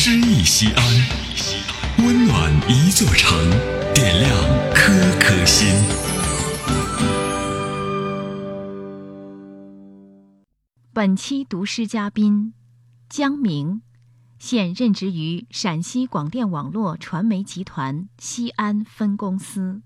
诗意西安，温暖一座城，点亮颗颗心。本期读诗嘉宾江明，现任职于陕西广电网络传媒集团西安分公司。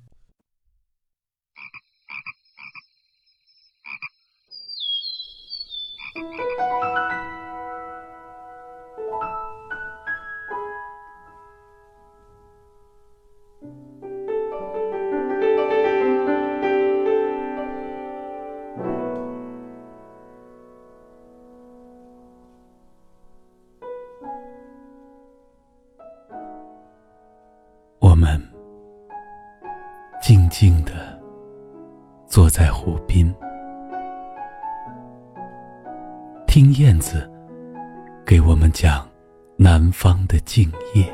静静地坐在湖边，听燕子给我们讲南方的静夜。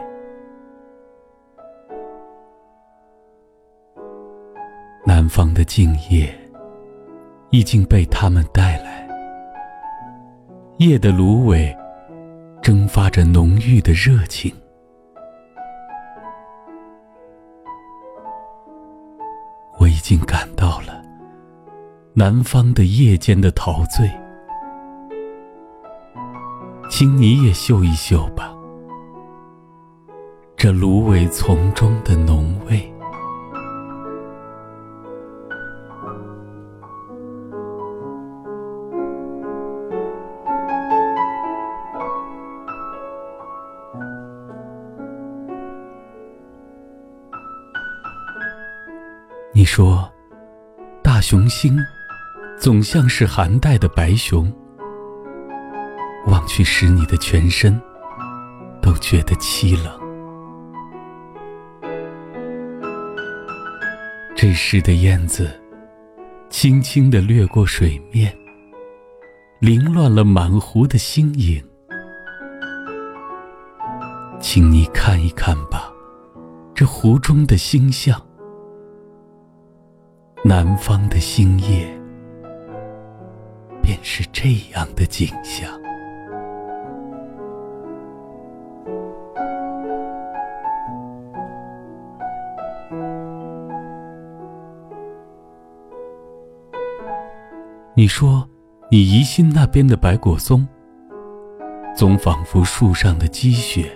南方的静夜已经被他们带来，夜的芦苇蒸发着浓郁的热情。竟感到了南方的夜间的陶醉，请你也嗅一嗅吧，这芦苇丛中的浓。你说，大熊星总像是寒带的白熊，望去时你的全身都觉得凄冷。这时的燕子轻轻地掠过水面，凌乱了满湖的星影。请你看一看吧，这湖中的星象。南方的星夜，便是这样的景象。你说，你疑心那边的白果松，总仿佛树上的积雪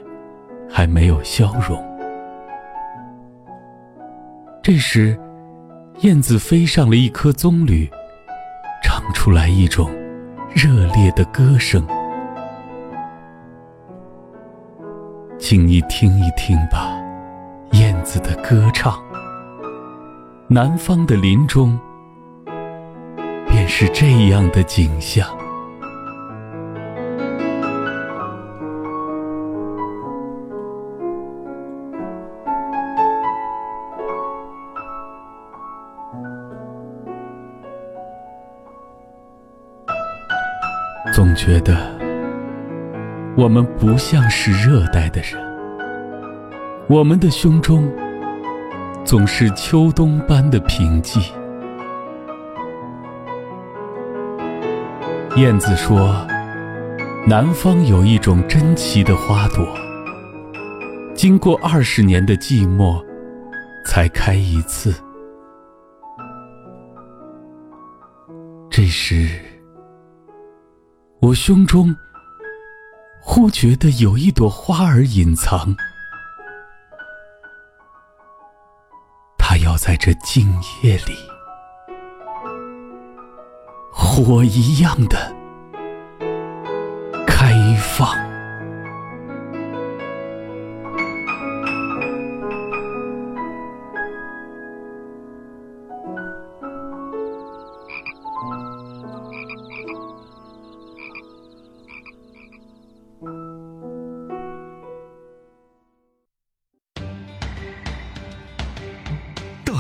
还没有消融。这时。燕子飞上了一棵棕榈，唱出来一种热烈的歌声，请你听一听吧，燕子的歌唱。南方的林中，便是这样的景象。总觉得我们不像是热带的人，我们的胸中总是秋冬般的平静。燕子说，南方有一种珍奇的花朵，经过二十年的寂寞，才开一次。这时。我胸中忽觉得有一朵花儿隐藏，它要在这静夜里，火一样的开放。